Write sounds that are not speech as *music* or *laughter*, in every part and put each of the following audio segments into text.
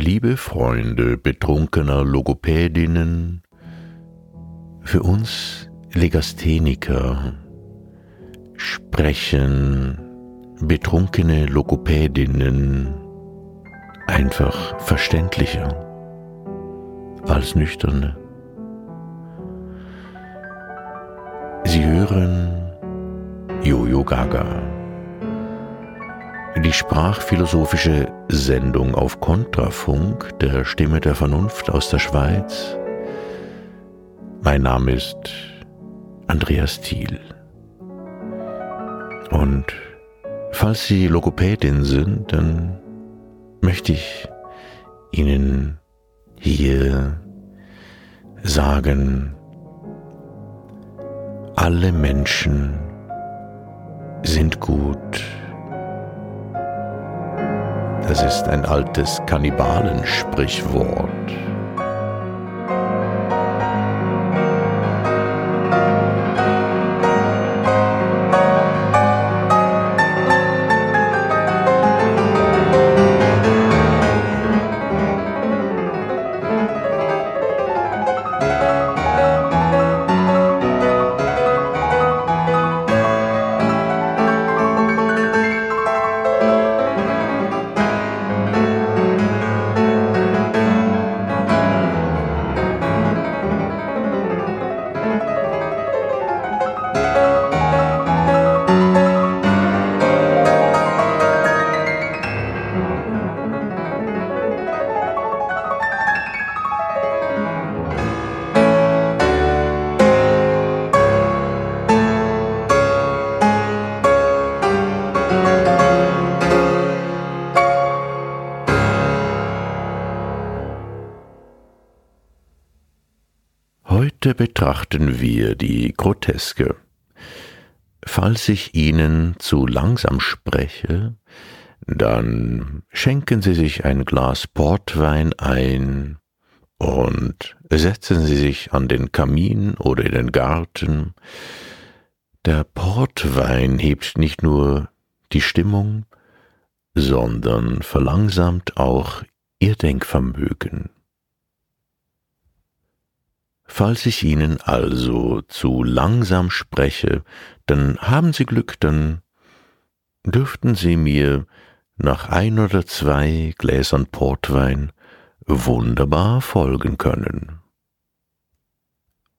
Liebe Freunde betrunkener Logopädinnen, für uns Legastheniker sprechen betrunkene Logopädinnen einfach verständlicher als nüchterne. Sie hören Jojo Gaga, die sprachphilosophische Sendung auf Kontrafunk der Stimme der Vernunft aus der Schweiz. Mein Name ist Andreas Thiel. Und falls Sie Logopädin sind, dann möchte ich Ihnen hier sagen, alle Menschen sind gut. Das ist ein altes Kannibalensprichwort. Groteske. Falls ich Ihnen zu langsam spreche, dann schenken Sie sich ein Glas Portwein ein und setzen Sie sich an den Kamin oder in den Garten. Der Portwein hebt nicht nur die Stimmung, sondern verlangsamt auch Ihr Denkvermögen. Falls ich Ihnen also zu langsam spreche, dann haben Sie Glück, dann dürften Sie mir nach ein oder zwei Gläsern Portwein wunderbar folgen können.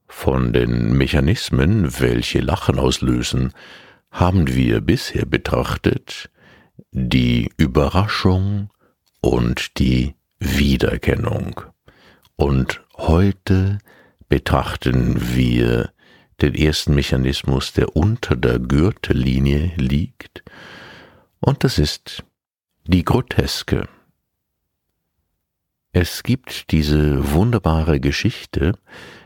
Von den Mechanismen, welche Lachen auslösen, haben wir bisher betrachtet die Überraschung und die Wiedererkennung. Und heute betrachten wir den ersten Mechanismus, der unter der Gürtellinie liegt, und das ist die Groteske. Es gibt diese wunderbare Geschichte,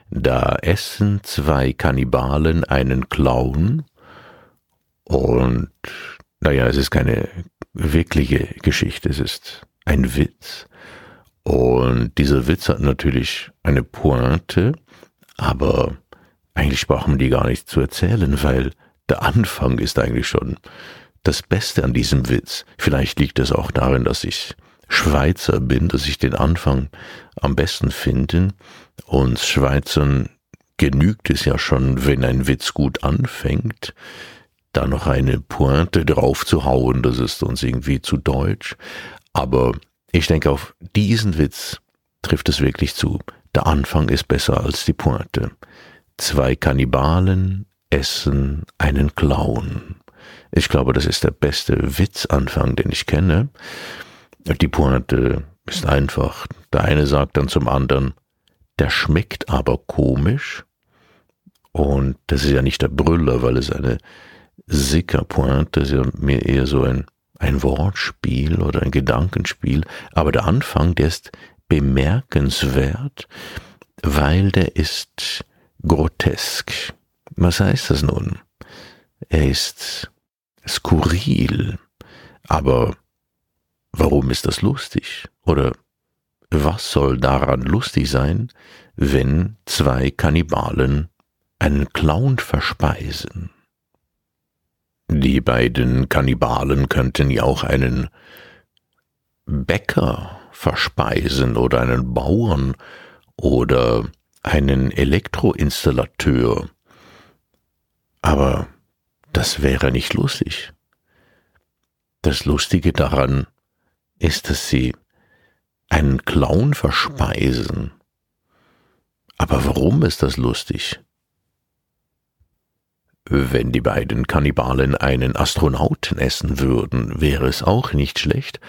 da essen zwei Kannibalen einen Clown und naja, es ist keine wirkliche Geschichte, es ist ein Witz. Und dieser Witz hat natürlich eine Pointe, aber eigentlich brauchen die gar nicht zu erzählen, weil der Anfang ist eigentlich schon das Beste an diesem Witz. Vielleicht liegt es auch darin, dass ich Schweizer bin, dass ich den Anfang am besten finde. Uns Schweizern genügt es ja schon, wenn ein Witz gut anfängt, da noch eine Pointe drauf zu hauen, das ist uns irgendwie zu deutsch. Aber ich denke, auf diesen Witz trifft es wirklich zu. Der Anfang ist besser als die Pointe. Zwei Kannibalen essen einen Clown. Ich glaube, das ist der beste Witzanfang, den ich kenne. Die Pointe ist einfach. Der eine sagt dann zum anderen, der schmeckt aber komisch. Und das ist ja nicht der Brüller, weil es eine Sicker-Pointe ist ja mir eher so ein, ein Wortspiel oder ein Gedankenspiel, aber der Anfang, der ist bemerkenswert, weil der ist grotesk. Was heißt das nun? Er ist skurril. Aber warum ist das lustig? Oder was soll daran lustig sein, wenn zwei Kannibalen einen Clown verspeisen? Die beiden Kannibalen könnten ja auch einen Bäcker verspeisen oder einen Bauern oder einen Elektroinstallateur. Aber das wäre nicht lustig. Das Lustige daran ist, dass sie einen Clown verspeisen. Aber warum ist das lustig? Wenn die beiden Kannibalen einen Astronauten essen würden, wäre es auch nicht schlecht,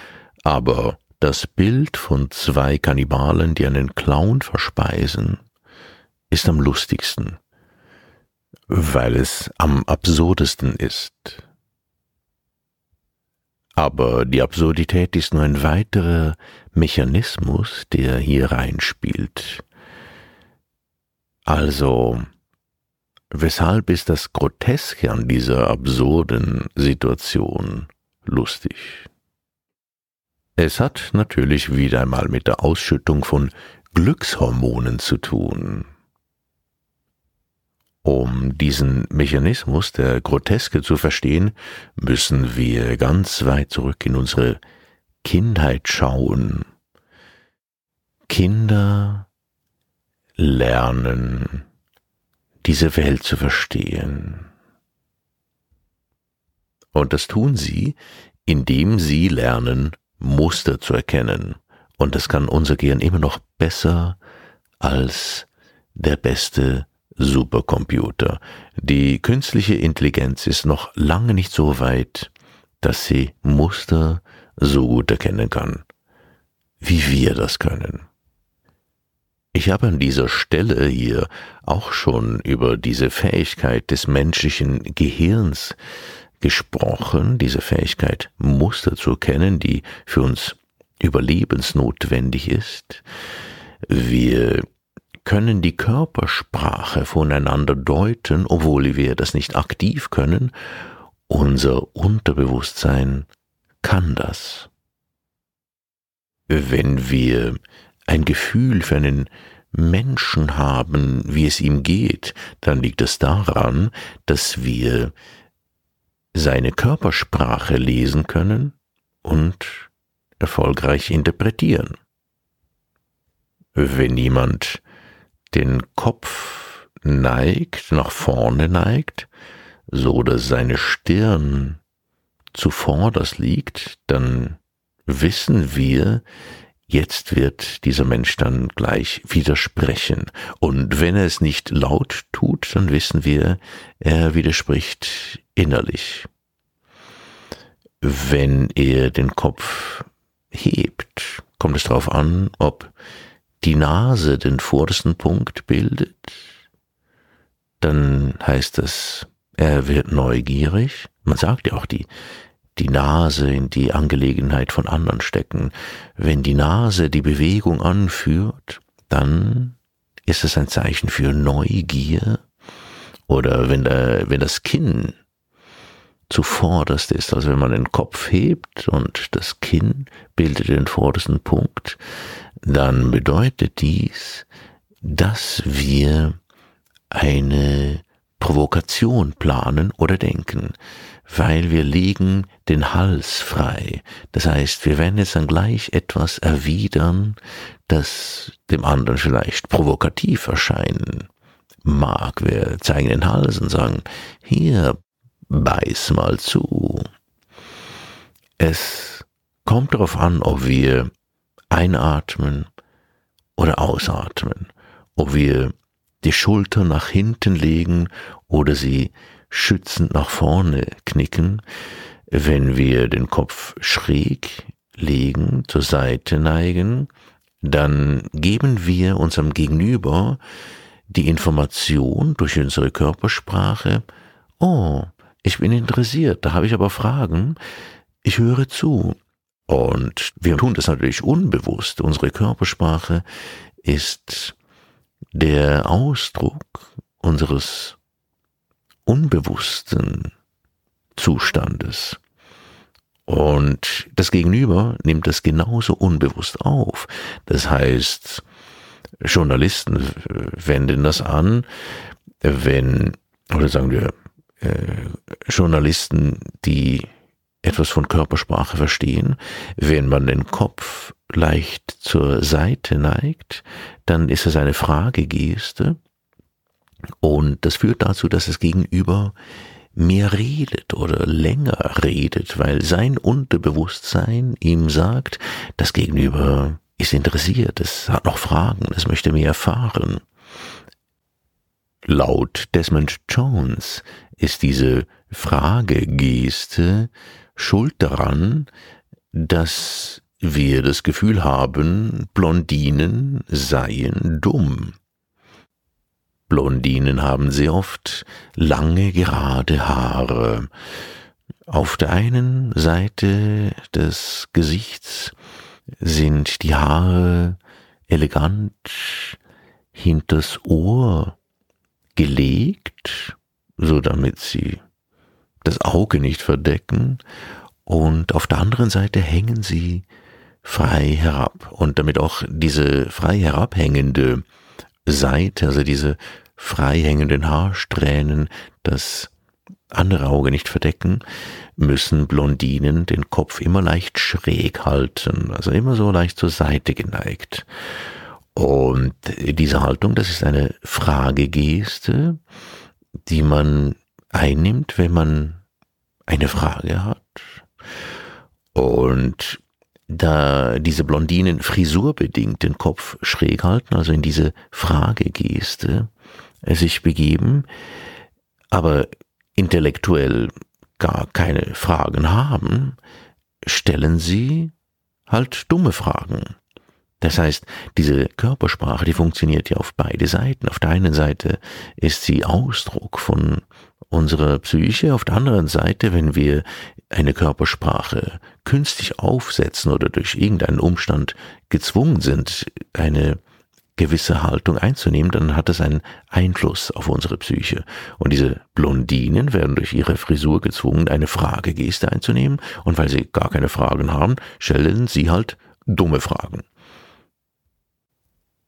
aber das Bild von zwei Kannibalen, die einen Clown verspeisen, ist am lustigsten, weil es am absurdesten ist. Aber die Absurdität ist nur ein weiterer Mechanismus, der hier reinspielt. Also, Weshalb ist das Groteske an dieser absurden Situation lustig? Es hat natürlich wieder einmal mit der Ausschüttung von Glückshormonen zu tun. Um diesen Mechanismus der Groteske zu verstehen, müssen wir ganz weit zurück in unsere Kindheit schauen. Kinder lernen diese Welt zu verstehen. Und das tun sie, indem sie lernen, Muster zu erkennen. Und das kann unser Gehirn immer noch besser als der beste Supercomputer. Die künstliche Intelligenz ist noch lange nicht so weit, dass sie Muster so gut erkennen kann, wie wir das können. Ich habe an dieser Stelle hier auch schon über diese Fähigkeit des menschlichen Gehirns gesprochen, diese Fähigkeit Muster zu erkennen, die für uns überlebensnotwendig ist. Wir können die Körpersprache voneinander deuten, obwohl wir das nicht aktiv können. Unser Unterbewusstsein kann das. Wenn wir ein Gefühl für einen Menschen haben, wie es ihm geht, dann liegt es daran, dass wir seine Körpersprache lesen können und erfolgreich interpretieren. Wenn jemand den Kopf neigt, nach vorne neigt, so dass seine Stirn zuvorderst liegt, dann wissen wir, Jetzt wird dieser Mensch dann gleich widersprechen. Und wenn er es nicht laut tut, dann wissen wir, er widerspricht innerlich. Wenn er den Kopf hebt, kommt es darauf an, ob die Nase den vordersten Punkt bildet, dann heißt das, er wird neugierig. Man sagt ja auch, die die Nase in die Angelegenheit von anderen stecken. Wenn die Nase die Bewegung anführt, dann ist es ein Zeichen für Neugier. Oder wenn, der, wenn das Kinn zuvorderst ist, also wenn man den Kopf hebt und das Kinn bildet den vordersten Punkt, dann bedeutet dies, dass wir eine Provokation planen oder denken weil wir legen den Hals frei. Das heißt, wir werden jetzt dann gleich etwas erwidern, das dem anderen vielleicht provokativ erscheinen mag. Wir zeigen den Hals und sagen, hier, beiß mal zu. Es kommt darauf an, ob wir einatmen oder ausatmen, ob wir die Schulter nach hinten legen oder sie schützend nach vorne knicken, wenn wir den Kopf schräg legen, zur Seite neigen, dann geben wir unserem Gegenüber die Information durch unsere Körpersprache, oh, ich bin interessiert, da habe ich aber Fragen, ich höre zu. Und wir tun das natürlich unbewusst. Unsere Körpersprache ist der Ausdruck unseres unbewussten Zustandes. Und das Gegenüber nimmt das genauso unbewusst auf. Das heißt, Journalisten wenden das an, wenn, oder sagen wir, äh, Journalisten, die etwas von Körpersprache verstehen, wenn man den Kopf leicht zur Seite neigt, dann ist es eine Fragegeste und das führt dazu, dass das Gegenüber mehr redet oder länger redet, weil sein Unterbewusstsein ihm sagt, das Gegenüber ist interessiert, es hat noch Fragen, es möchte mehr erfahren. Laut Desmond Jones ist diese Fragegeste schuld daran, dass wir das Gefühl haben, Blondinen seien dumm. Blondinen haben sehr oft lange, gerade Haare. Auf der einen Seite des Gesichts sind die Haare elegant hinters Ohr gelegt, so damit sie das Auge nicht verdecken, und auf der anderen Seite hängen sie frei herab und damit auch diese frei herabhängende Seite, also diese frei hängenden Haarsträhnen, das andere Auge nicht verdecken, müssen Blondinen den Kopf immer leicht schräg halten, also immer so leicht zur Seite geneigt. Und diese Haltung, das ist eine Fragegeste, die man einnimmt, wenn man eine Frage hat. Und da diese Blondinen frisurbedingt den Kopf schräg halten, also in diese Fragegeste sich begeben, aber intellektuell gar keine Fragen haben, stellen sie halt dumme Fragen. Das heißt, diese Körpersprache, die funktioniert ja auf beide Seiten. Auf der einen Seite ist sie Ausdruck von unserer Psyche, auf der anderen Seite, wenn wir eine Körpersprache künstlich aufsetzen oder durch irgendeinen Umstand gezwungen sind, eine gewisse Haltung einzunehmen, dann hat das einen Einfluss auf unsere Psyche. Und diese Blondinen werden durch ihre Frisur gezwungen, eine Fragegeste einzunehmen. Und weil sie gar keine Fragen haben, stellen sie halt dumme Fragen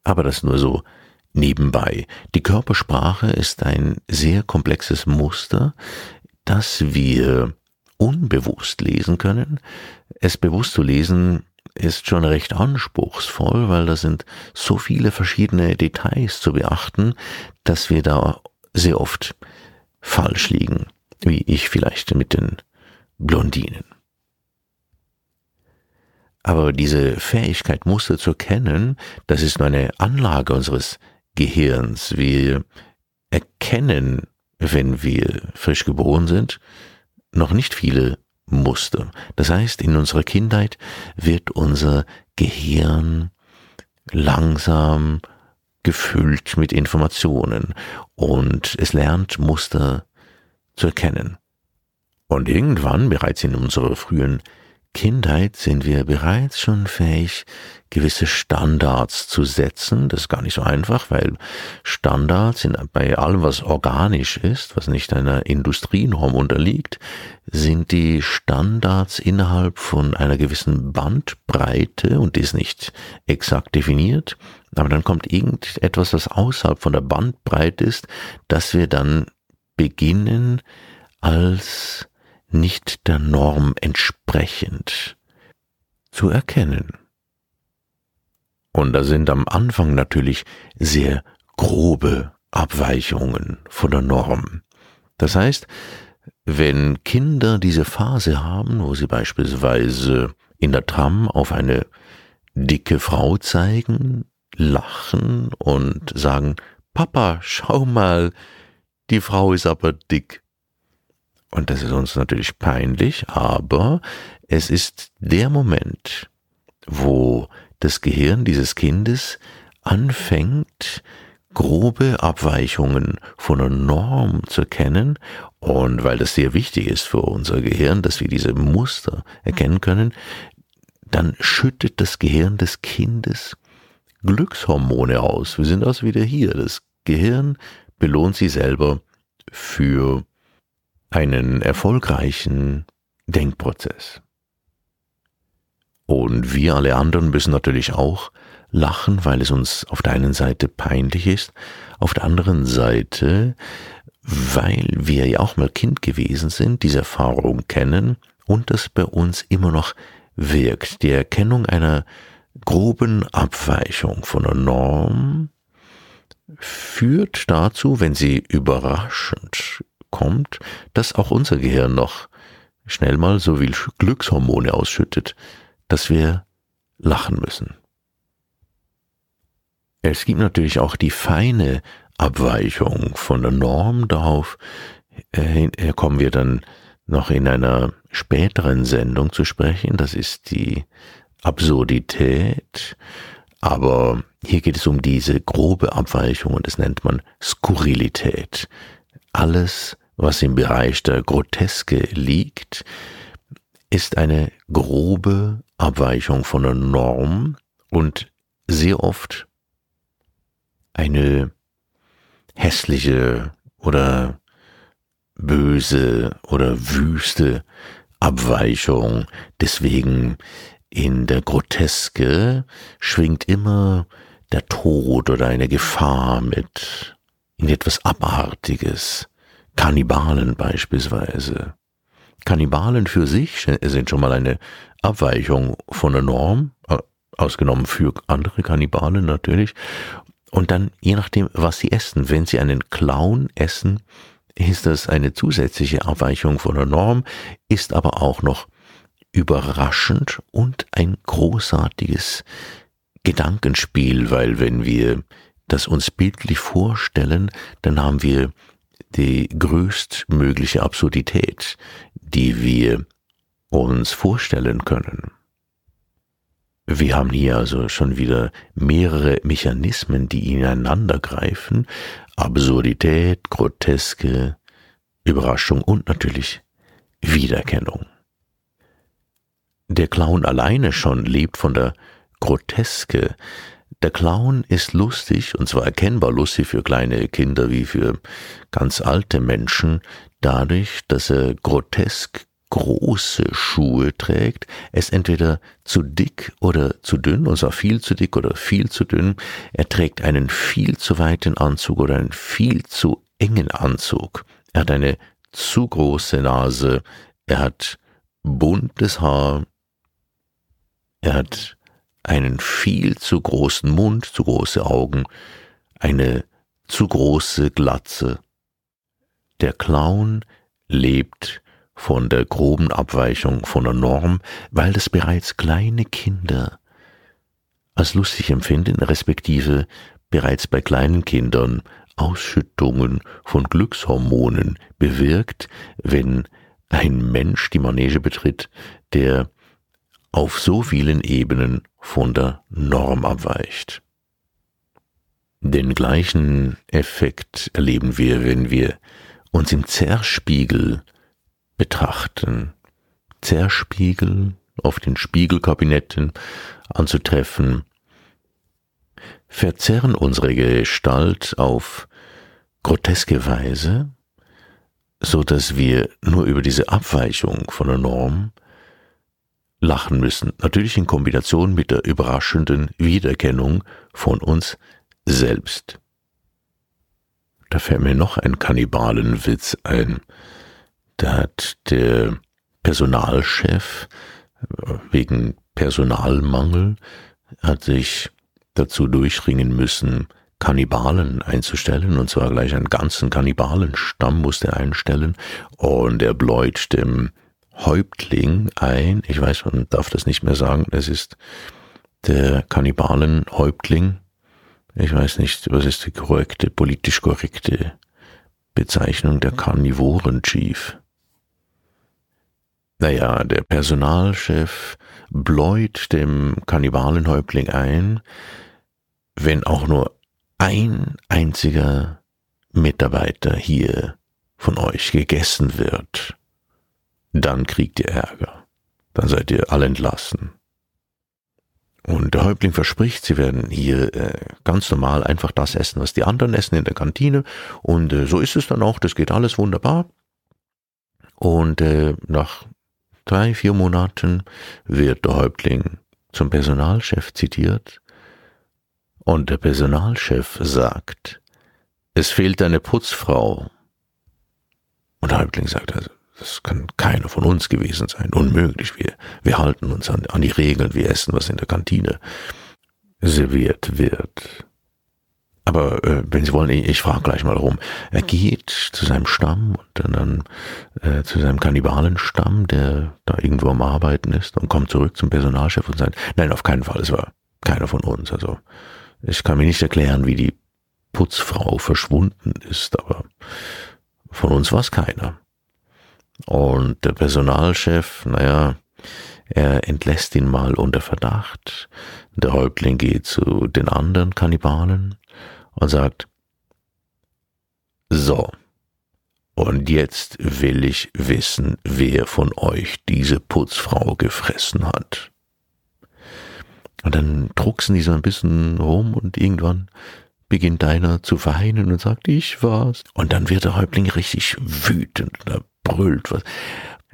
aber das nur so nebenbei. Die Körpersprache ist ein sehr komplexes Muster, das wir unbewusst lesen können. Es bewusst zu lesen ist schon recht anspruchsvoll, weil da sind so viele verschiedene Details zu beachten, dass wir da sehr oft falsch liegen, wie ich vielleicht mit den Blondinen. Aber diese Fähigkeit, Muster zu erkennen, das ist nur eine Anlage unseres Gehirns. Wir erkennen, wenn wir frisch geboren sind, noch nicht viele Muster. Das heißt, in unserer Kindheit wird unser Gehirn langsam gefüllt mit Informationen und es lernt Muster zu erkennen. Und irgendwann, bereits in unserer frühen Kindheit sind wir bereits schon fähig, gewisse Standards zu setzen. Das ist gar nicht so einfach, weil Standards sind bei allem, was organisch ist, was nicht einer Industrienorm unterliegt, sind die Standards innerhalb von einer gewissen Bandbreite und die ist nicht exakt definiert. Aber dann kommt irgendetwas, was außerhalb von der Bandbreite ist, dass wir dann beginnen als nicht der Norm entsprechend zu erkennen. Und da sind am Anfang natürlich sehr grobe Abweichungen von der Norm. Das heißt, wenn Kinder diese Phase haben, wo sie beispielsweise in der Tram auf eine dicke Frau zeigen, lachen und sagen, Papa, schau mal, die Frau ist aber dick. Und das ist uns natürlich peinlich, aber es ist der Moment, wo das Gehirn dieses Kindes anfängt, grobe Abweichungen von der Norm zu erkennen und weil das sehr wichtig ist für unser Gehirn, dass wir diese Muster erkennen können, dann schüttet das Gehirn des Kindes Glückshormone aus. Wir sind also wieder hier. Das Gehirn belohnt sie selber für einen erfolgreichen Denkprozess. Und wir alle anderen müssen natürlich auch lachen, weil es uns auf der einen Seite peinlich ist, auf der anderen Seite, weil wir ja auch mal Kind gewesen sind, diese Erfahrung kennen und das bei uns immer noch wirkt. Die Erkennung einer groben Abweichung von der Norm führt dazu, wenn sie überraschend kommt, dass auch unser Gehirn noch schnell mal so viel Glückshormone ausschüttet, dass wir lachen müssen. Es gibt natürlich auch die feine Abweichung von der Norm. Darauf äh, kommen wir dann noch in einer späteren Sendung zu sprechen. Das ist die Absurdität. Aber hier geht es um diese grobe Abweichung und das nennt man Skurrilität. Alles, was im Bereich der Groteske liegt, ist eine grobe Abweichung von der Norm und sehr oft eine hässliche oder böse oder wüste Abweichung. Deswegen in der Groteske schwingt immer der Tod oder eine Gefahr mit, in etwas Abartiges. Kannibalen beispielsweise. Kannibalen für sich sind schon mal eine Abweichung von der Norm, ausgenommen für andere Kannibalen natürlich. Und dann, je nachdem, was sie essen, wenn sie einen Clown essen, ist das eine zusätzliche Abweichung von der Norm, ist aber auch noch überraschend und ein großartiges Gedankenspiel, weil wenn wir das uns bildlich vorstellen, dann haben wir die größtmögliche Absurdität, die wir uns vorstellen können. Wir haben hier also schon wieder mehrere Mechanismen, die ineinander greifen. Absurdität, Groteske, Überraschung und natürlich Wiedererkennung. Der Clown alleine schon lebt von der Groteske. Der Clown ist lustig, und zwar erkennbar lustig für kleine Kinder wie für ganz alte Menschen, dadurch, dass er grotesk große Schuhe trägt, es entweder zu dick oder zu dünn, und zwar viel zu dick oder viel zu dünn, er trägt einen viel zu weiten Anzug oder einen viel zu engen Anzug, er hat eine zu große Nase, er hat buntes Haar, er hat einen viel zu großen Mund, zu große Augen, eine zu große Glatze. Der Clown lebt von der groben Abweichung von der Norm, weil das bereits kleine Kinder als lustig empfinden, respektive bereits bei kleinen Kindern Ausschüttungen von Glückshormonen bewirkt, wenn ein Mensch die Manege betritt, der auf so vielen Ebenen von der Norm abweicht. Den gleichen Effekt erleben wir, wenn wir uns im Zerspiegel betrachten. Zerspiegel auf den Spiegelkabinetten anzutreffen, verzerren unsere Gestalt auf groteske Weise, so dass wir nur über diese Abweichung von der Norm lachen müssen, natürlich in Kombination mit der überraschenden Wiedererkennung von uns selbst. Da fällt mir noch ein Kannibalenwitz ein. Da hat der Personalchef wegen Personalmangel hat sich dazu durchringen müssen, Kannibalen einzustellen, und zwar gleich einen ganzen Kannibalenstamm musste er einstellen, und er bläut dem Häuptling ein, ich weiß, man darf das nicht mehr sagen, es ist der Kannibalenhäuptling, ich weiß nicht, was ist die korrekte, politisch korrekte Bezeichnung? Der Karnivoren-Chief. Naja, der Personalchef bläut dem Kannibalenhäuptling ein, wenn auch nur ein einziger Mitarbeiter hier von euch gegessen wird, dann kriegt ihr Ärger. Dann seid ihr alle entlassen. Und der Häuptling verspricht, sie werden hier äh, ganz normal einfach das essen, was die anderen essen in der Kantine. Und äh, so ist es dann auch, das geht alles wunderbar. Und äh, nach drei, vier Monaten wird der Häuptling zum Personalchef zitiert. Und der Personalchef sagt, es fehlt eine Putzfrau. Und der Häuptling sagt also, das kann keiner von uns gewesen sein. Unmöglich. Wir, wir halten uns an, an die Regeln. Wir essen, was in der Kantine serviert wird. Aber äh, wenn Sie wollen, ich, ich frage gleich mal rum. Er geht zu seinem Stamm und dann, dann äh, zu seinem Kannibalenstamm, der da irgendwo am Arbeiten ist und kommt zurück zum Personalchef und sagt, nein, auf keinen Fall, es war keiner von uns. Also ich kann mir nicht erklären, wie die Putzfrau verschwunden ist, aber von uns war es keiner. Und der Personalchef, naja, er entlässt ihn mal unter Verdacht. Der Häuptling geht zu den anderen Kannibalen und sagt, so, und jetzt will ich wissen, wer von euch diese Putzfrau gefressen hat. Und dann drucksen die so ein bisschen rum und irgendwann beginnt einer zu weinen und sagt, ich war's. Und dann wird der Häuptling richtig wütend er brüllt.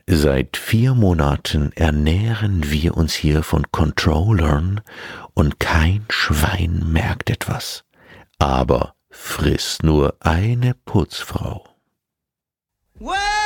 Seit vier Monaten ernähren wir uns hier von Controllern und kein Schwein merkt etwas. Aber frisst nur eine Putzfrau. Well,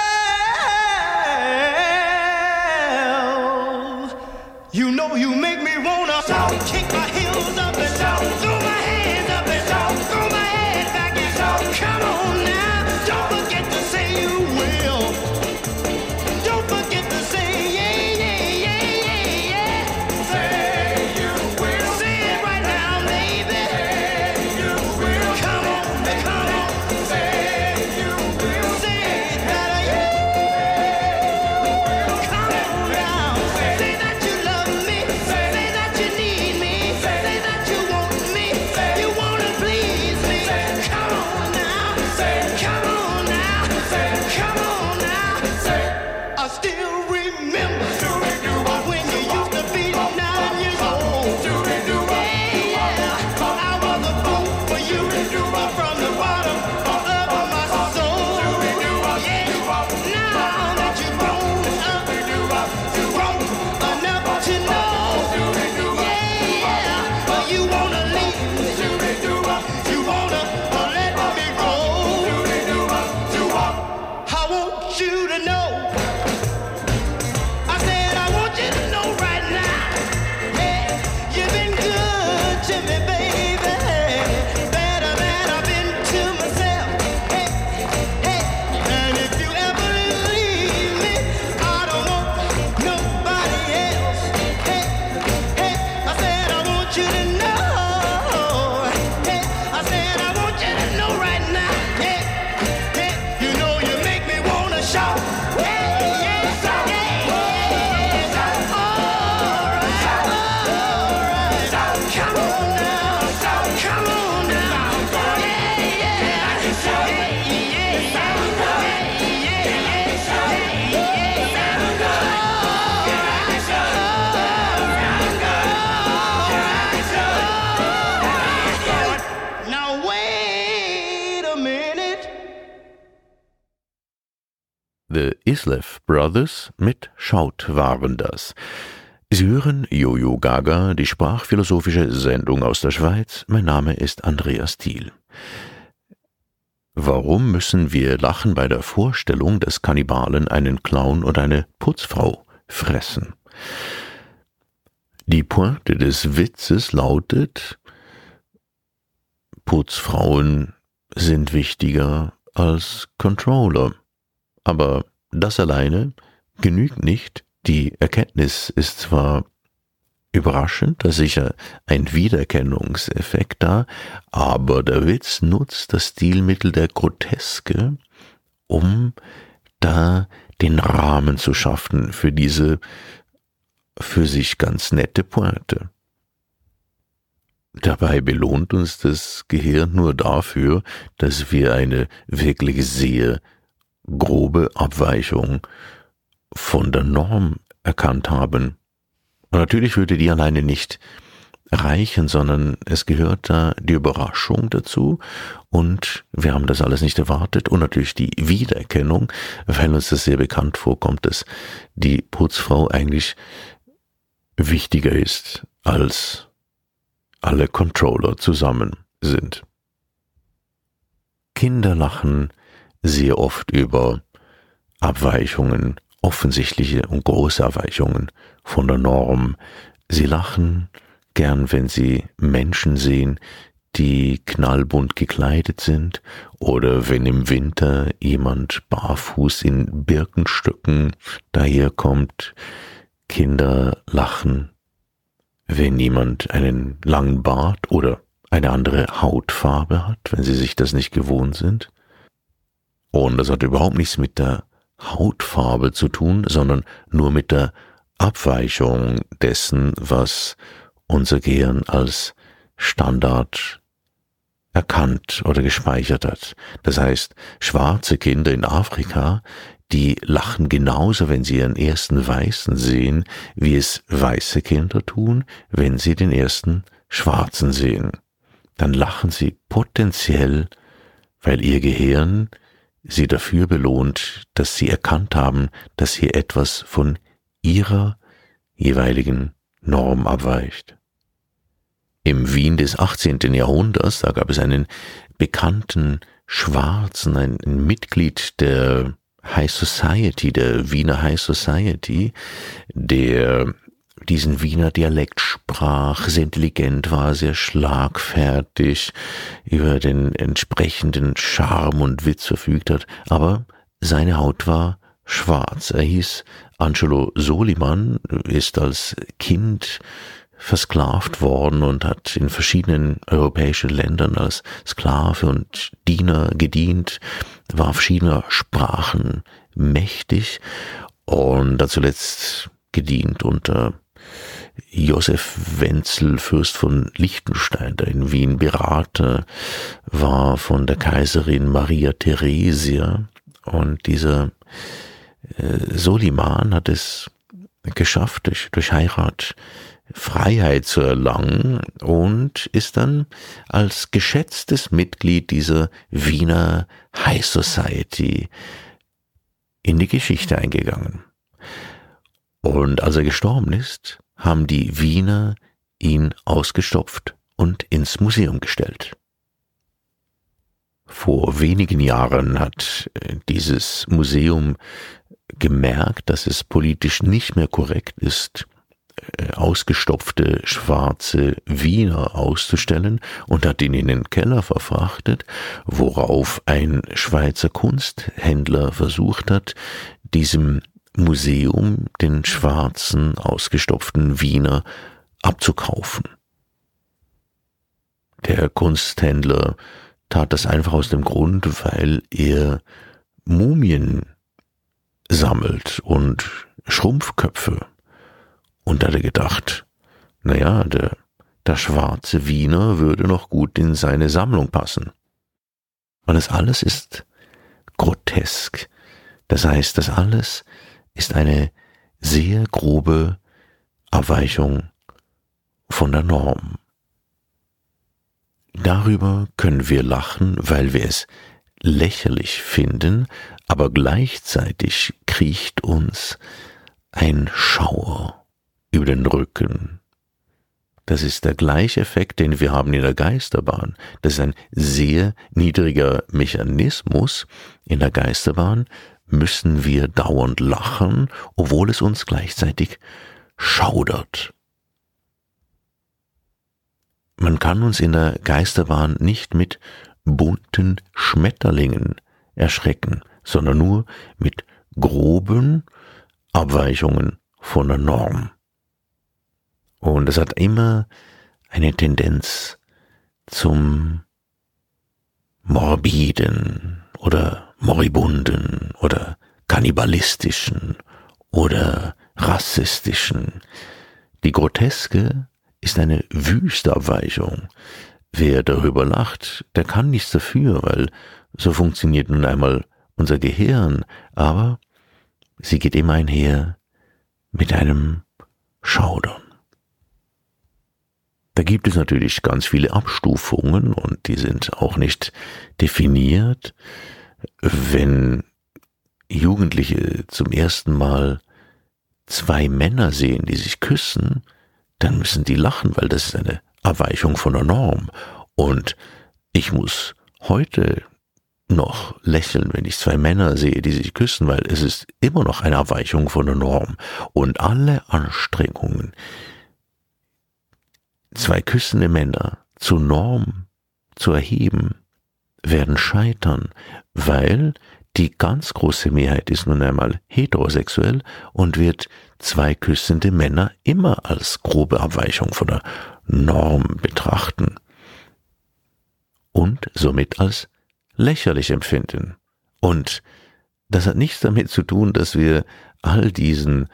Islev Brothers mit Schaut waren das. Sie hören Jojo Gaga, die sprachphilosophische Sendung aus der Schweiz. Mein Name ist Andreas Thiel. Warum müssen wir lachen bei der Vorstellung, dass Kannibalen einen Clown und eine Putzfrau fressen? Die Pointe des Witzes lautet, Putzfrauen sind wichtiger als Controller. Aber das alleine genügt nicht. Die Erkenntnis ist zwar überraschend, da sicher ein Wiedererkennungseffekt da, aber der Witz nutzt das Stilmittel der Groteske, um da den Rahmen zu schaffen für diese für sich ganz nette Pointe. Dabei belohnt uns das Gehirn nur dafür, dass wir eine wirklich sehr grobe Abweichung von der Norm erkannt haben. Und natürlich würde die alleine nicht reichen, sondern es gehört da die Überraschung dazu und wir haben das alles nicht erwartet und natürlich die Wiedererkennung, weil uns das sehr bekannt vorkommt, dass die Putzfrau eigentlich wichtiger ist als alle Controller zusammen sind. Kinder lachen sehr oft über Abweichungen, offensichtliche und große Abweichungen von der Norm. Sie lachen gern, wenn sie Menschen sehen, die knallbunt gekleidet sind oder wenn im Winter jemand barfuß in Birkenstöcken daherkommt. Kinder lachen, wenn jemand einen langen Bart oder eine andere Hautfarbe hat, wenn sie sich das nicht gewohnt sind. Und das hat überhaupt nichts mit der Hautfarbe zu tun, sondern nur mit der Abweichung dessen, was unser Gehirn als Standard erkannt oder gespeichert hat. Das heißt, schwarze Kinder in Afrika, die lachen genauso, wenn sie ihren ersten Weißen sehen, wie es weiße Kinder tun, wenn sie den ersten Schwarzen sehen. Dann lachen sie potenziell, weil ihr Gehirn sie dafür belohnt, dass sie erkannt haben, dass hier etwas von ihrer jeweiligen Norm abweicht. Im Wien des 18. Jahrhunderts, da gab es einen bekannten Schwarzen, ein, Mitglied der High Society, der Wiener High Society, der diesen Wiener Dialekt sprach, sehr intelligent war, sehr schlagfertig, über den entsprechenden Charme und Witz verfügt hat, aber seine Haut war schwarz. Er hieß Angelo Soliman, ist als Kind versklavt worden und hat in verschiedenen europäischen Ländern als Sklave und Diener gedient, war verschiedener Sprachen mächtig und hat zuletzt gedient unter Josef Wenzel, Fürst von Liechtenstein, der in Wien Berater war von der Kaiserin Maria Theresia. Und dieser äh, Soliman hat es geschafft, durch, durch Heirat Freiheit zu erlangen und ist dann als geschätztes Mitglied dieser Wiener High Society in die Geschichte eingegangen. Und als er gestorben ist, haben die Wiener ihn ausgestopft und ins Museum gestellt. Vor wenigen Jahren hat äh, dieses Museum gemerkt, dass es politisch nicht mehr korrekt ist, äh, ausgestopfte schwarze Wiener auszustellen und hat ihn in den Keller verfrachtet, worauf ein Schweizer Kunsthändler versucht hat, diesem Museum den schwarzen, ausgestopften Wiener abzukaufen. Der Kunsthändler tat das einfach aus dem Grund, weil er Mumien sammelt und Schrumpfköpfe. Und da hat er gedacht, naja, der, der schwarze Wiener würde noch gut in seine Sammlung passen. Und das alles ist grotesk. Das heißt, das alles ist eine sehr grobe Abweichung von der Norm. Darüber können wir lachen, weil wir es lächerlich finden, aber gleichzeitig kriecht uns ein Schauer über den Rücken. Das ist der gleiche Effekt, den wir haben in der Geisterbahn. Das ist ein sehr niedriger Mechanismus in der Geisterbahn, müssen wir dauernd lachen, obwohl es uns gleichzeitig schaudert. Man kann uns in der Geisterbahn nicht mit bunten Schmetterlingen erschrecken, sondern nur mit groben Abweichungen von der Norm. Und es hat immer eine Tendenz zum Morbiden oder moribunden oder kannibalistischen oder rassistischen. Die Groteske ist eine wüste Abweichung. Wer darüber lacht, der kann nichts dafür, weil so funktioniert nun einmal unser Gehirn, aber sie geht immer einher mit einem Schaudern. Da gibt es natürlich ganz viele Abstufungen und die sind auch nicht definiert. Wenn Jugendliche zum ersten Mal zwei Männer sehen, die sich küssen, dann müssen die lachen, weil das ist eine Abweichung von der Norm. Und ich muss heute noch lächeln, wenn ich zwei Männer sehe, die sich küssen, weil es ist immer noch eine Abweichung von der Norm. Und alle Anstrengungen, zwei küssende Männer zur Norm zu erheben, werden scheitern, weil die ganz große Mehrheit ist nun einmal heterosexuell und wird zwei küssende Männer immer als grobe Abweichung von der Norm betrachten und somit als lächerlich empfinden. Und das hat nichts damit zu tun, dass wir all diesen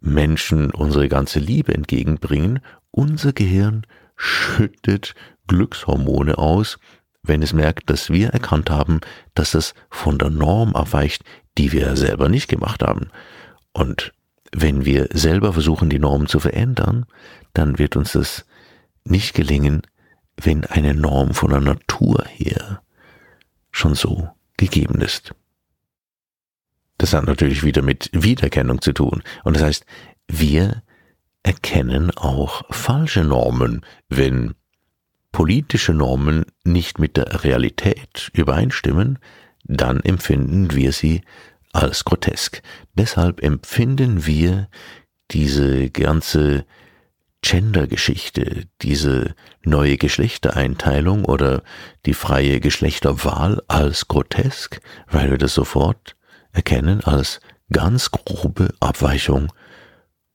Menschen unsere ganze Liebe entgegenbringen. Unser Gehirn schüttet Glückshormone aus, wenn es merkt, dass wir erkannt haben, dass es von der Norm abweicht, die wir selber nicht gemacht haben. Und wenn wir selber versuchen, die Norm zu verändern, dann wird uns das nicht gelingen, wenn eine Norm von der Natur her schon so gegeben ist. Das hat natürlich wieder mit Wiedererkennung zu tun. Und das heißt, wir erkennen auch falsche Normen, wenn politische Normen nicht mit der Realität übereinstimmen, dann empfinden wir sie als grotesk. Deshalb empfinden wir diese ganze Gender-Geschichte, diese neue Geschlechtereinteilung oder die freie Geschlechterwahl als grotesk, weil wir das sofort erkennen als ganz grobe Abweichung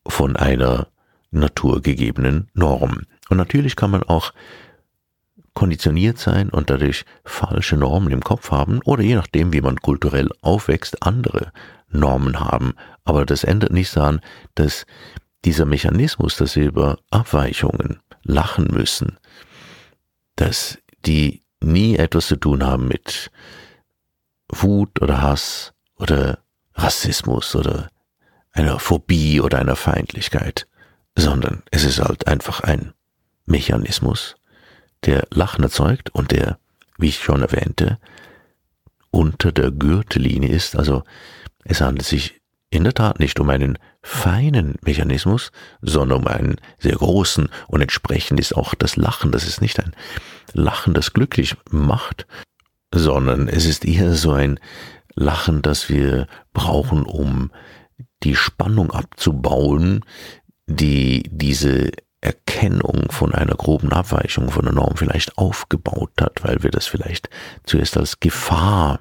von einer naturgegebenen Norm. Und natürlich kann man auch konditioniert sein und dadurch falsche Normen im Kopf haben oder je nachdem, wie man kulturell aufwächst, andere Normen haben. Aber das ändert nichts daran, dass dieser Mechanismus, dass wir über Abweichungen lachen müssen, dass die nie etwas zu tun haben mit Wut oder Hass oder Rassismus oder einer Phobie oder einer Feindlichkeit, sondern es ist halt einfach ein Mechanismus, der Lachen erzeugt und der, wie ich schon erwähnte, unter der Gürtellinie ist. Also es handelt sich in der Tat nicht um einen feinen Mechanismus, sondern um einen sehr großen und entsprechend ist auch das Lachen, das ist nicht ein Lachen, das glücklich macht, sondern es ist eher so ein Lachen, das wir brauchen, um die Spannung abzubauen, die diese Erkennung von einer groben Abweichung von der Norm vielleicht aufgebaut hat, weil wir das vielleicht zuerst als Gefahr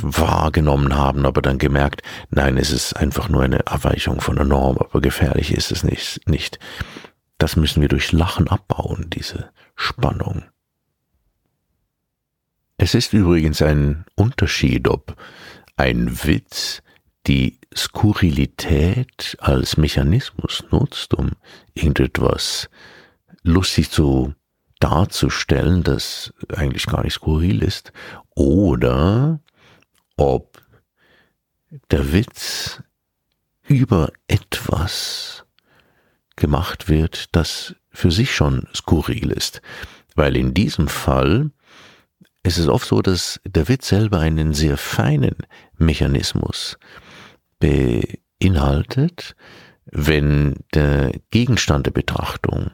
wahrgenommen haben, aber dann gemerkt, nein, es ist einfach nur eine Abweichung von der Norm, aber gefährlich ist es nicht. nicht. Das müssen wir durch Lachen abbauen, diese Spannung. Es ist übrigens ein Unterschied, ob ein Witz die Skurrilität als Mechanismus nutzt, um irgendetwas lustig zu darzustellen, das eigentlich gar nicht skurril ist, oder ob der Witz über etwas gemacht wird, das für sich schon skurril ist. Weil in diesem Fall ist es oft so, dass der Witz selber einen sehr feinen Mechanismus beinhaltet, wenn der Gegenstand der Betrachtung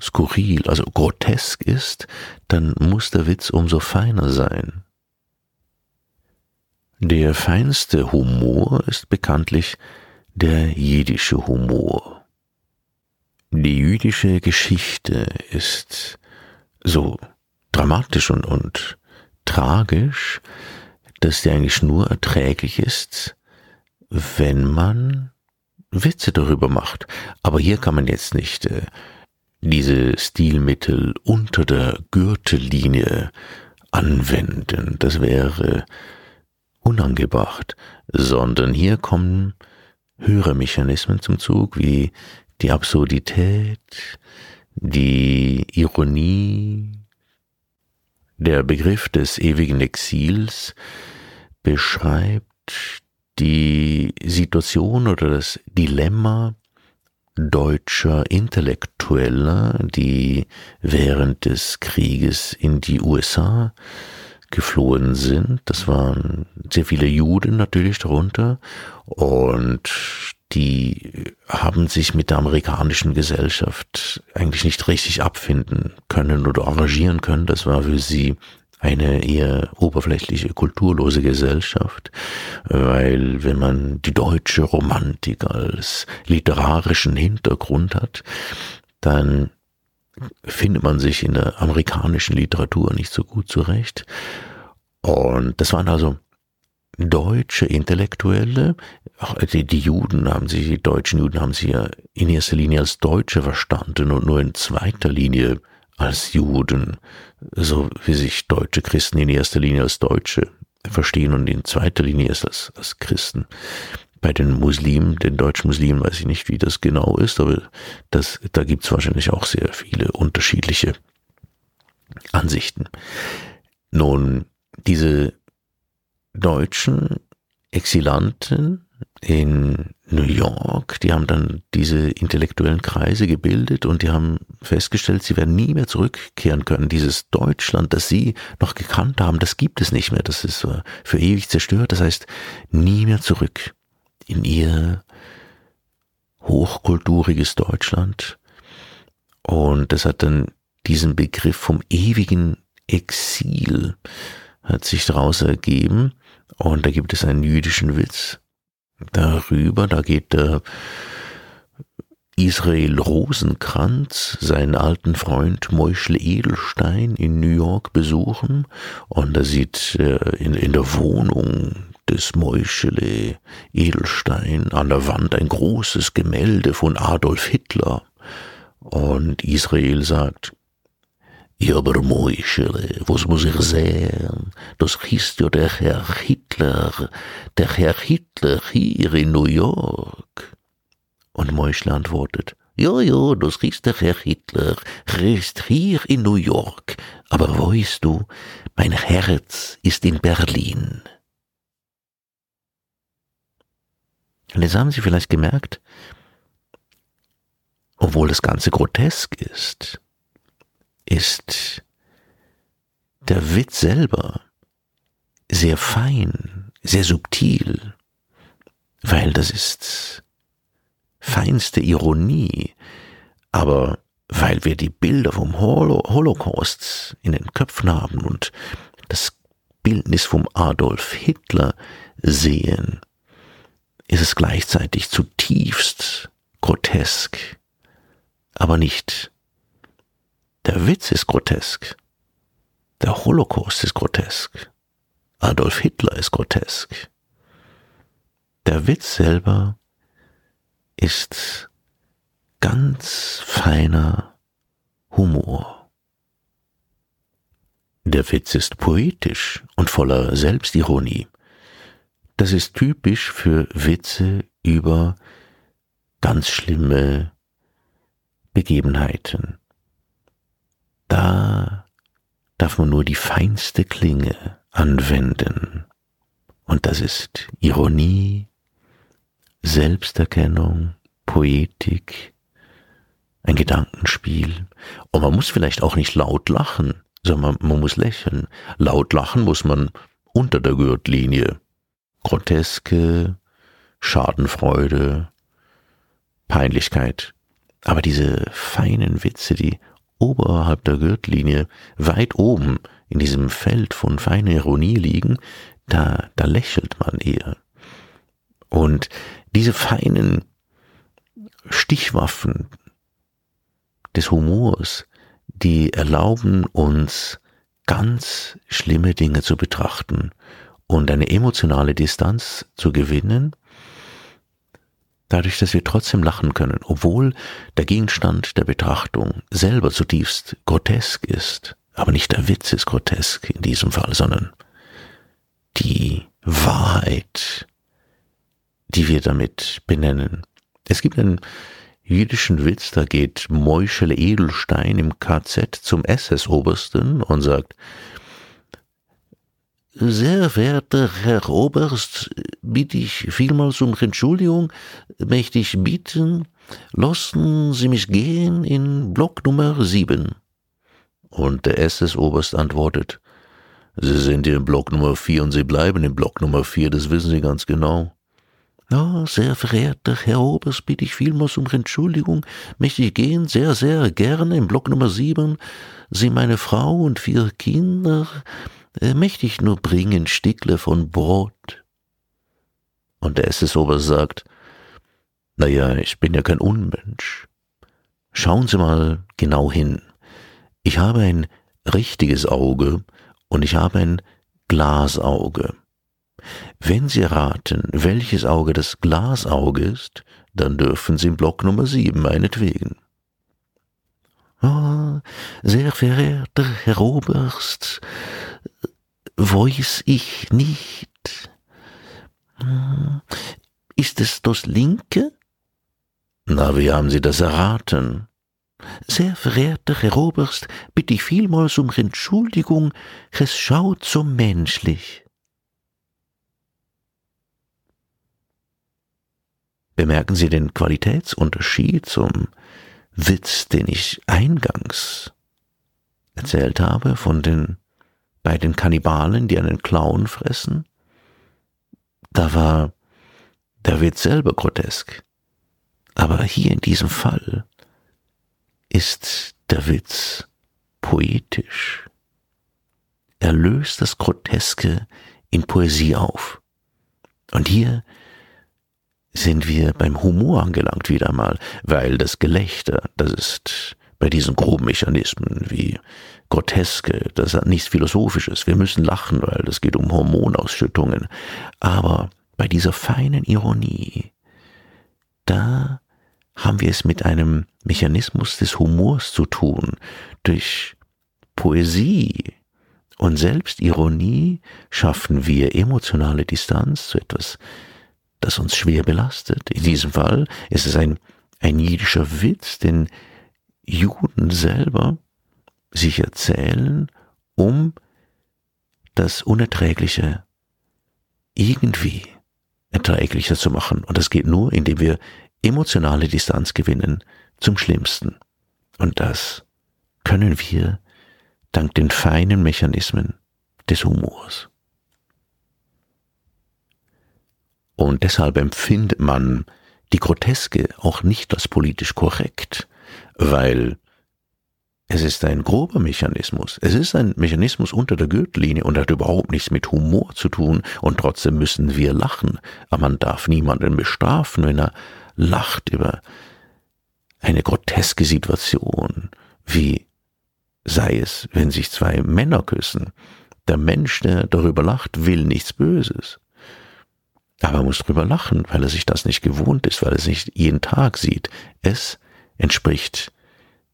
skurril, also grotesk ist, dann muss der Witz umso feiner sein. Der feinste Humor ist bekanntlich der jiddische Humor. Die jüdische Geschichte ist so dramatisch und, und tragisch, dass sie eigentlich nur erträglich ist, wenn man Witze darüber macht. Aber hier kann man jetzt nicht äh, diese Stilmittel unter der Gürtellinie anwenden. Das wäre unangebracht, sondern hier kommen höhere Mechanismen zum Zug, wie die Absurdität, die Ironie, der Begriff des ewigen Exils beschreibt die Situation oder das Dilemma deutscher Intellektueller, die während des Krieges in die USA geflohen sind. Das waren sehr viele Juden natürlich darunter und die haben sich mit der amerikanischen Gesellschaft eigentlich nicht richtig abfinden können oder arrangieren können. Das war für sie eine eher oberflächliche, kulturlose Gesellschaft, weil wenn man die deutsche Romantik als literarischen Hintergrund hat, dann findet man sich in der amerikanischen Literatur nicht so gut zurecht. Und das waren also deutsche Intellektuelle, die, Juden haben sich, die deutschen Juden haben sie ja in erster Linie als Deutsche verstanden und nur in zweiter Linie als Juden, so wie sich deutsche Christen in erster Linie als Deutsche verstehen und in zweiter Linie als, als Christen. Bei den Muslimen, den deutschen Muslimen weiß ich nicht, wie das genau ist, aber das, da gibt es wahrscheinlich auch sehr viele unterschiedliche Ansichten. Nun, diese deutschen Exilanten in New York, die haben dann diese intellektuellen Kreise gebildet und die haben festgestellt, sie werden nie mehr zurückkehren können. Dieses Deutschland, das sie noch gekannt haben, das gibt es nicht mehr. Das ist für ewig zerstört. Das heißt, nie mehr zurück in ihr hochkulturiges Deutschland. Und das hat dann diesen Begriff vom ewigen Exil hat sich daraus ergeben. Und da gibt es einen jüdischen Witz darüber. Da geht der Israel Rosenkranz seinen alten Freund Meuschle Edelstein in New York besuchen und er sieht äh, in, in der Wohnung des Meuschle Edelstein an der Wand ein großes Gemälde von Adolf Hitler und Israel sagt, ja, aber Moischele, was muss ich sehen? Das ist ja der Herr Hitler, der Herr Hitler hier in New York. Und Moischle antwortet, ja, ja, das ist der Herr Hitler, er ist hier in New York, aber weißt du, mein Herz ist in Berlin. Und jetzt haben Sie vielleicht gemerkt, obwohl das Ganze grotesk ist, ist der Witz selber sehr fein, sehr subtil, weil das ist feinste Ironie, aber weil wir die Bilder vom Holocaust in den Köpfen haben und das Bildnis vom Adolf Hitler sehen, ist es gleichzeitig zutiefst grotesk, aber nicht der Witz ist grotesk. Der Holocaust ist grotesk. Adolf Hitler ist grotesk. Der Witz selber ist ganz feiner Humor. Der Witz ist poetisch und voller Selbstironie. Das ist typisch für Witze über ganz schlimme Begebenheiten da darf man nur die feinste Klinge anwenden. Und das ist Ironie, Selbsterkennung, Poetik, ein Gedankenspiel. Und man muss vielleicht auch nicht laut lachen, sondern man, muss lächeln. Laut lachen muss man unter der Gürtellinie. Groteske, Schadenfreude, Peinlichkeit. Aber diese feinen Witze, die oberhalb der Gürtellinie, weit oben in diesem Feld von feiner Ironie liegen, da, da lächelt man eher. Und diese feinen Stichwaffen des Humors, die erlauben uns ganz schlimme Dinge zu betrachten und eine emotionale Distanz zu gewinnen dadurch, dass wir trotzdem lachen können, obwohl der Gegenstand der Betrachtung selber zutiefst grotesk ist. Aber nicht der Witz ist grotesk in diesem Fall, sondern die Wahrheit, die wir damit benennen. Es gibt ein jüdischen Witz, da geht Meuschel Edelstein im KZ zum SS-Obersten und sagt, sehr verehrter Herr Oberst, bitte ich vielmals um Entschuldigung, möchte ich bitten, lassen Sie mich gehen in Block Nummer 7. Und der SS-Oberst antwortet, Sie sind hier in Block Nummer 4 und Sie bleiben in Block Nummer 4, das wissen Sie ganz genau. Ja, sehr verehrter Herr Oberst, bitte ich vielmals um Entschuldigung, möchte ich gehen, sehr, sehr gerne in Block Nummer 7. Sie, meine Frau und vier Kinder, äh, möchte ich nur bringen Stickle von Brot. Und der SS-Oberst sagt, na ja, ich bin ja kein Unmensch. Schauen Sie mal genau hin. Ich habe ein richtiges Auge und ich habe ein Glasauge. Wenn Sie raten, welches Auge das Glasauge ist, dann dürfen Sie im Block Nummer 7 meinetwegen. Oh, sehr verehrter Herr Oberst, weiß ich nicht. Ist es das linke? Na, wie haben Sie das erraten? Sehr verehrter Herr Oberst, bitte ich vielmals um Entschuldigung, es schaut so menschlich. Bemerken Sie den Qualitätsunterschied zum Witz, den ich eingangs erzählt habe, von den bei den Kannibalen, die einen Clown fressen? Da war der Witz selber grotesk. Aber hier in diesem Fall ist der Witz poetisch. Er löst das Groteske in Poesie auf. Und hier sind wir beim Humor angelangt wieder einmal, weil das Gelächter, das ist bei diesen groben Mechanismen wie Groteske, das hat nichts Philosophisches. Wir müssen lachen, weil es geht um Hormonausschüttungen. Aber bei dieser feinen Ironie, da haben wir es mit einem Mechanismus des Humors zu tun. Durch Poesie und Selbstironie schaffen wir emotionale Distanz zu etwas, das uns schwer belastet. In diesem Fall ist es ein, ein jüdischer Witz, den Juden selber sich erzählen, um das Unerträgliche irgendwie erträglicher zu machen. Und das geht nur, indem wir emotionale Distanz gewinnen zum Schlimmsten. Und das können wir dank den feinen Mechanismen des Humors. Und deshalb empfindet man die Groteske auch nicht als politisch korrekt, weil es ist ein grober Mechanismus. Es ist ein Mechanismus unter der Gürtellinie und hat überhaupt nichts mit Humor zu tun und trotzdem müssen wir lachen. Aber man darf niemanden bestrafen, wenn er lacht über eine groteske Situation, wie sei es, wenn sich zwei Männer küssen. Der Mensch, der darüber lacht, will nichts Böses. Aber er muss darüber lachen, weil er sich das nicht gewohnt ist, weil er es nicht jeden Tag sieht. Es entspricht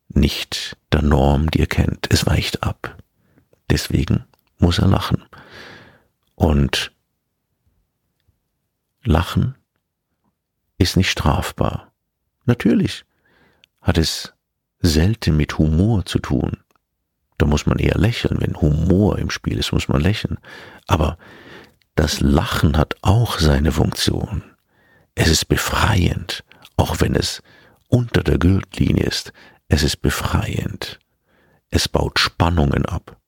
nicht der Norm, die er kennt. Es weicht ab. Deswegen muss er lachen. Und Lachen ist nicht strafbar. Natürlich hat es selten mit Humor zu tun. Da muss man eher lächeln. Wenn Humor im Spiel ist, muss man lächeln. Aber das Lachen hat auch seine Funktion. Es ist befreiend, auch wenn es unter der Gürtellinie ist. Es ist befreiend. Es baut Spannungen ab.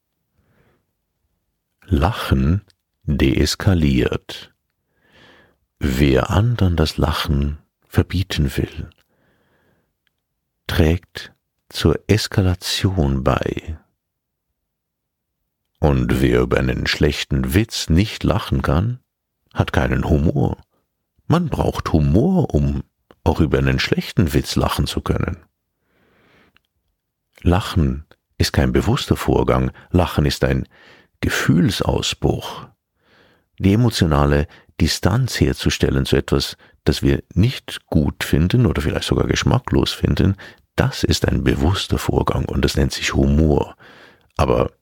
Lachen deeskaliert. Wer anderen das Lachen verbieten will, trägt zur Eskalation bei. Und wer über einen schlechten Witz nicht lachen kann, hat keinen Humor. Man braucht Humor, um auch über einen schlechten Witz lachen zu können. Lachen ist kein bewusster Vorgang, Lachen ist ein Gefühlsausbruch. Die emotionale Distanz herzustellen zu etwas, das wir nicht gut finden oder vielleicht sogar geschmacklos finden, das ist ein bewusster Vorgang und das nennt sich Humor. Aber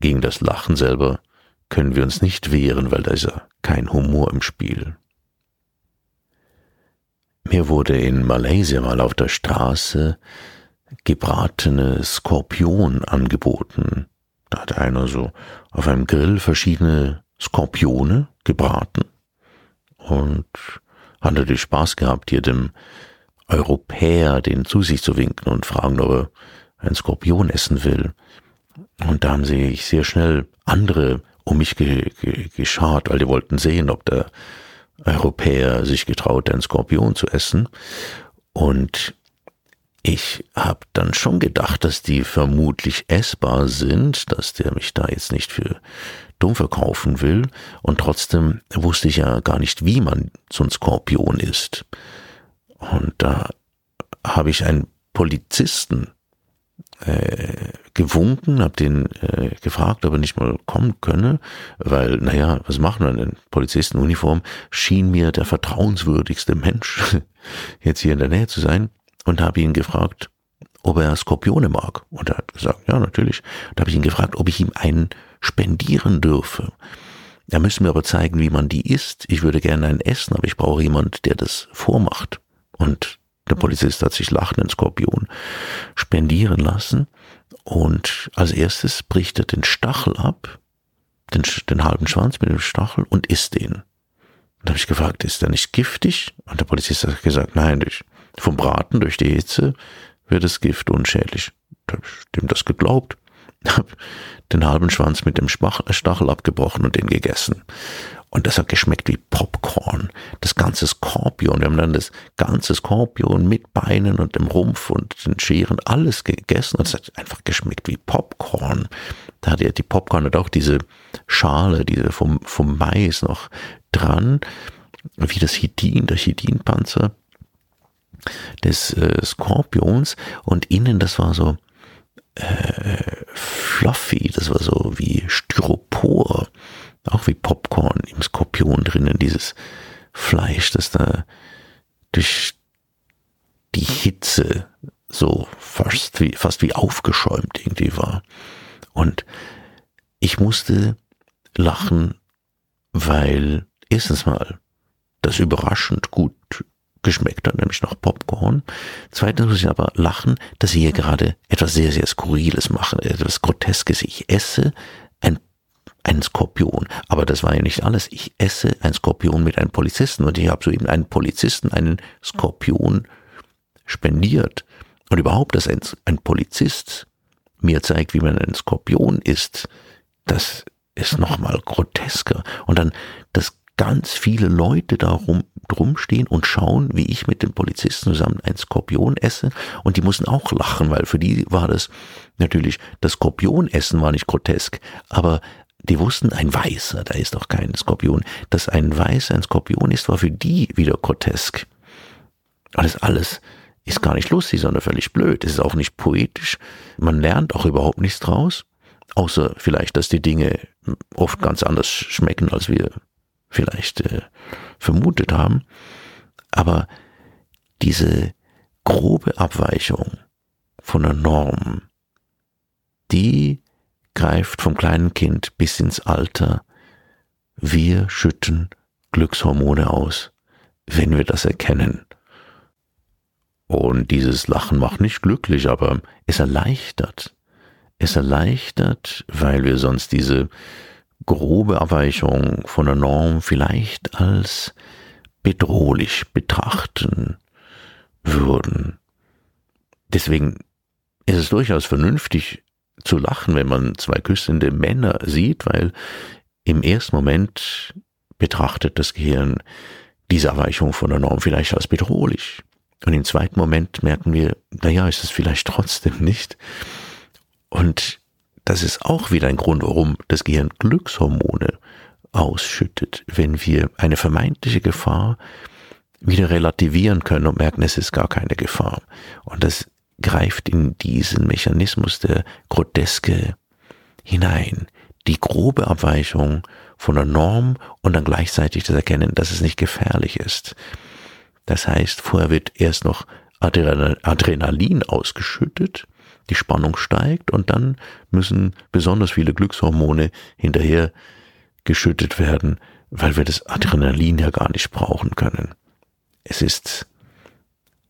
gegen das Lachen selber können wir uns nicht wehren, weil da ist ja kein Humor im Spiel. Mir wurde in Malaysia mal auf der Straße gebratene Skorpion angeboten. Da hat einer so auf einem Grill verschiedene Skorpione gebraten und hat natürlich Spaß gehabt, hier dem Europäer den zu sich zu winken und fragen, ob er einen Skorpion essen will. Und da haben sich sehr schnell andere um mich ge ge geschart, weil die wollten sehen, ob der Europäer sich getraut, einen Skorpion zu essen. Und ich habe dann schon gedacht, dass die vermutlich essbar sind, dass der mich da jetzt nicht für dumm verkaufen will. Und trotzdem wusste ich ja gar nicht, wie man so ein Skorpion isst. Und da habe ich einen Polizisten äh, gewunken, habe den äh, gefragt, ob er nicht mal kommen könne, weil, naja, was machen wir denn? Polizistenuniform schien mir der vertrauenswürdigste Mensch *laughs* jetzt hier in der Nähe zu sein und habe ihn gefragt, ob er Skorpione mag. Und er hat gesagt, ja, natürlich. Da habe ich ihn gefragt, ob ich ihm einen spendieren dürfe. Er müsste mir aber zeigen, wie man die isst. Ich würde gerne einen essen, aber ich brauche jemand, der das vormacht. Und der Polizist hat sich lachenden Skorpion spendieren lassen. Und als erstes bricht er den Stachel ab, den, den halben Schwanz mit dem Stachel und isst den. Und da habe ich gefragt, ist der nicht giftig? Und der Polizist hat gesagt, nein, durch, vom Braten, durch die Hitze wird das Gift unschädlich. Da ich dem das geglaubt, habe den halben Schwanz mit dem Stachel abgebrochen und den gegessen. Und das hat geschmeckt wie Popcorn. Das ganze Skorpion. Wir haben dann das ganze Skorpion mit Beinen und dem Rumpf und den Scheren alles gegessen. Und es hat einfach geschmeckt wie Popcorn. Da hat ja die Popcorn hat auch diese Schale, diese vom, vom Mais noch dran. Wie das Chitin, der Chitinpanzer des äh, Skorpions. Und innen, das war so äh, fluffy, das war so wie Styropor auch wie Popcorn im Skorpion drinnen, dieses Fleisch, das da durch die Hitze so fast wie, fast wie aufgeschäumt irgendwie war. Und ich musste lachen, weil erstens mal das überraschend gut geschmeckt hat, nämlich nach Popcorn. Zweitens muss ich aber lachen, dass sie hier gerade etwas sehr, sehr Skurriles machen, etwas Groteskes. Ich esse ein ein Skorpion. Aber das war ja nicht alles. Ich esse ein Skorpion mit einem Polizisten und ich habe soeben einen Polizisten einen Skorpion spendiert. Und überhaupt, dass ein, ein Polizist mir zeigt, wie man ein Skorpion isst, das ist nochmal grotesker. Und dann, dass ganz viele Leute darum drum stehen und schauen, wie ich mit dem Polizisten zusammen ein Skorpion esse. Und die mussten auch lachen, weil für die war das natürlich, das Skorpionessen war nicht grotesk, aber die wussten, ein Weißer, da ist doch kein Skorpion, dass ein Weißer ein Skorpion ist, war für die wieder grotesk. Alles, alles ist gar nicht lustig, sondern völlig blöd. Es ist auch nicht poetisch. Man lernt auch überhaupt nichts draus. Außer vielleicht, dass die Dinge oft ganz anders schmecken, als wir vielleicht äh, vermutet haben. Aber diese grobe Abweichung von der Norm, die greift vom kleinen Kind bis ins Alter. Wir schütten Glückshormone aus, wenn wir das erkennen. Und dieses Lachen macht nicht glücklich, aber es erleichtert. Es erleichtert, weil wir sonst diese grobe Abweichung von der Norm vielleicht als bedrohlich betrachten würden. Deswegen ist es durchaus vernünftig, zu lachen, wenn man zwei küssende Männer sieht, weil im ersten Moment betrachtet das Gehirn diese Erweichung von der Norm vielleicht als bedrohlich. Und im zweiten Moment merken wir, naja, ist es vielleicht trotzdem nicht. Und das ist auch wieder ein Grund, warum das Gehirn Glückshormone ausschüttet, wenn wir eine vermeintliche Gefahr wieder relativieren können und merken, es ist gar keine Gefahr. Und das greift in diesen Mechanismus der Groteske hinein. Die grobe Abweichung von der Norm und dann gleichzeitig das Erkennen, dass es nicht gefährlich ist. Das heißt, vorher wird erst noch Adrenalin ausgeschüttet, die Spannung steigt und dann müssen besonders viele Glückshormone hinterher geschüttet werden, weil wir das Adrenalin ja gar nicht brauchen können. Es ist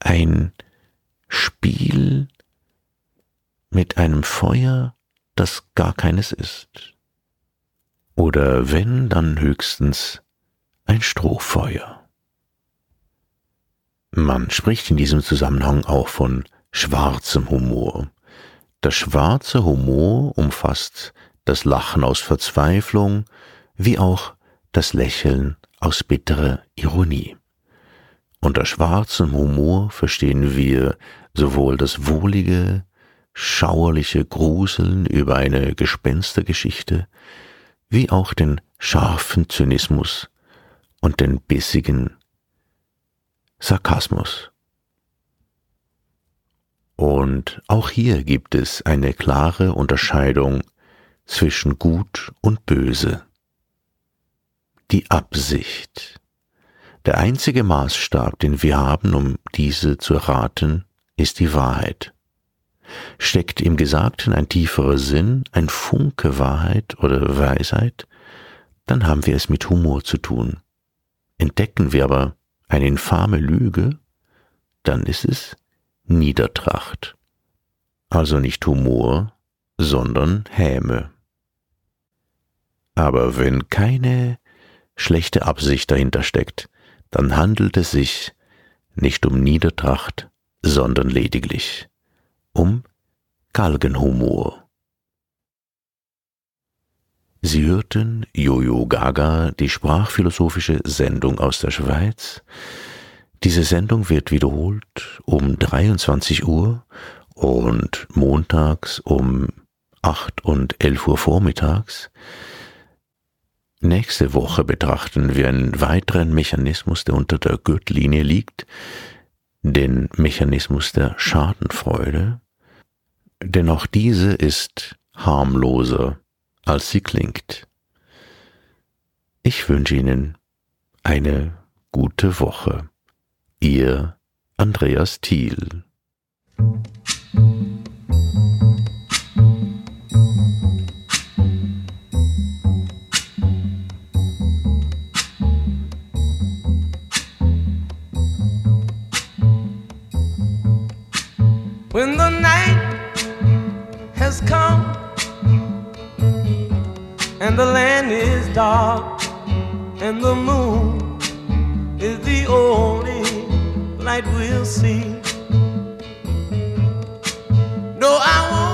ein Spiel mit einem Feuer, das gar keines ist. Oder wenn, dann höchstens ein Strohfeuer. Man spricht in diesem Zusammenhang auch von schwarzem Humor. Der schwarze Humor umfasst das Lachen aus Verzweiflung wie auch das Lächeln aus bitterer Ironie. Unter schwarzem Humor verstehen wir sowohl das wohlige, schauerliche Gruseln über eine Gespenstergeschichte, wie auch den scharfen Zynismus und den bissigen Sarkasmus. Und auch hier gibt es eine klare Unterscheidung zwischen Gut und Böse. Die Absicht. Der einzige Maßstab, den wir haben, um diese zu erraten, ist die Wahrheit. Steckt im Gesagten ein tieferer Sinn, ein Funke Wahrheit oder Weisheit, dann haben wir es mit Humor zu tun. Entdecken wir aber eine infame Lüge, dann ist es Niedertracht. Also nicht Humor, sondern Häme. Aber wenn keine schlechte Absicht dahinter steckt, dann handelt es sich nicht um Niedertracht, sondern lediglich um Galgenhumor. Sie hörten Jojo Gaga, die sprachphilosophische Sendung aus der Schweiz. Diese Sendung wird wiederholt um 23 Uhr und montags um 8 und 11 Uhr vormittags. Nächste Woche betrachten wir einen weiteren Mechanismus, der unter der Gürtellinie liegt, den Mechanismus der Schadenfreude, denn auch diese ist harmloser, als sie klingt. Ich wünsche Ihnen eine gute Woche. Ihr Andreas Thiel. When the night has come and the land is dark and the moon is the only light we'll see. No, I won't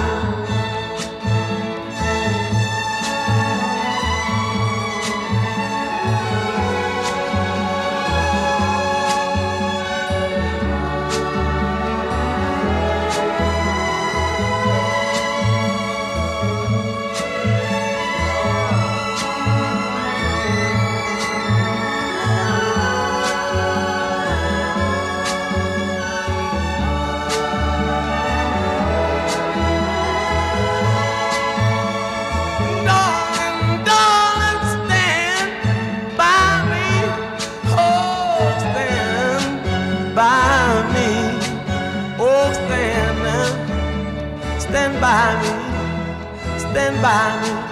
Stand by me.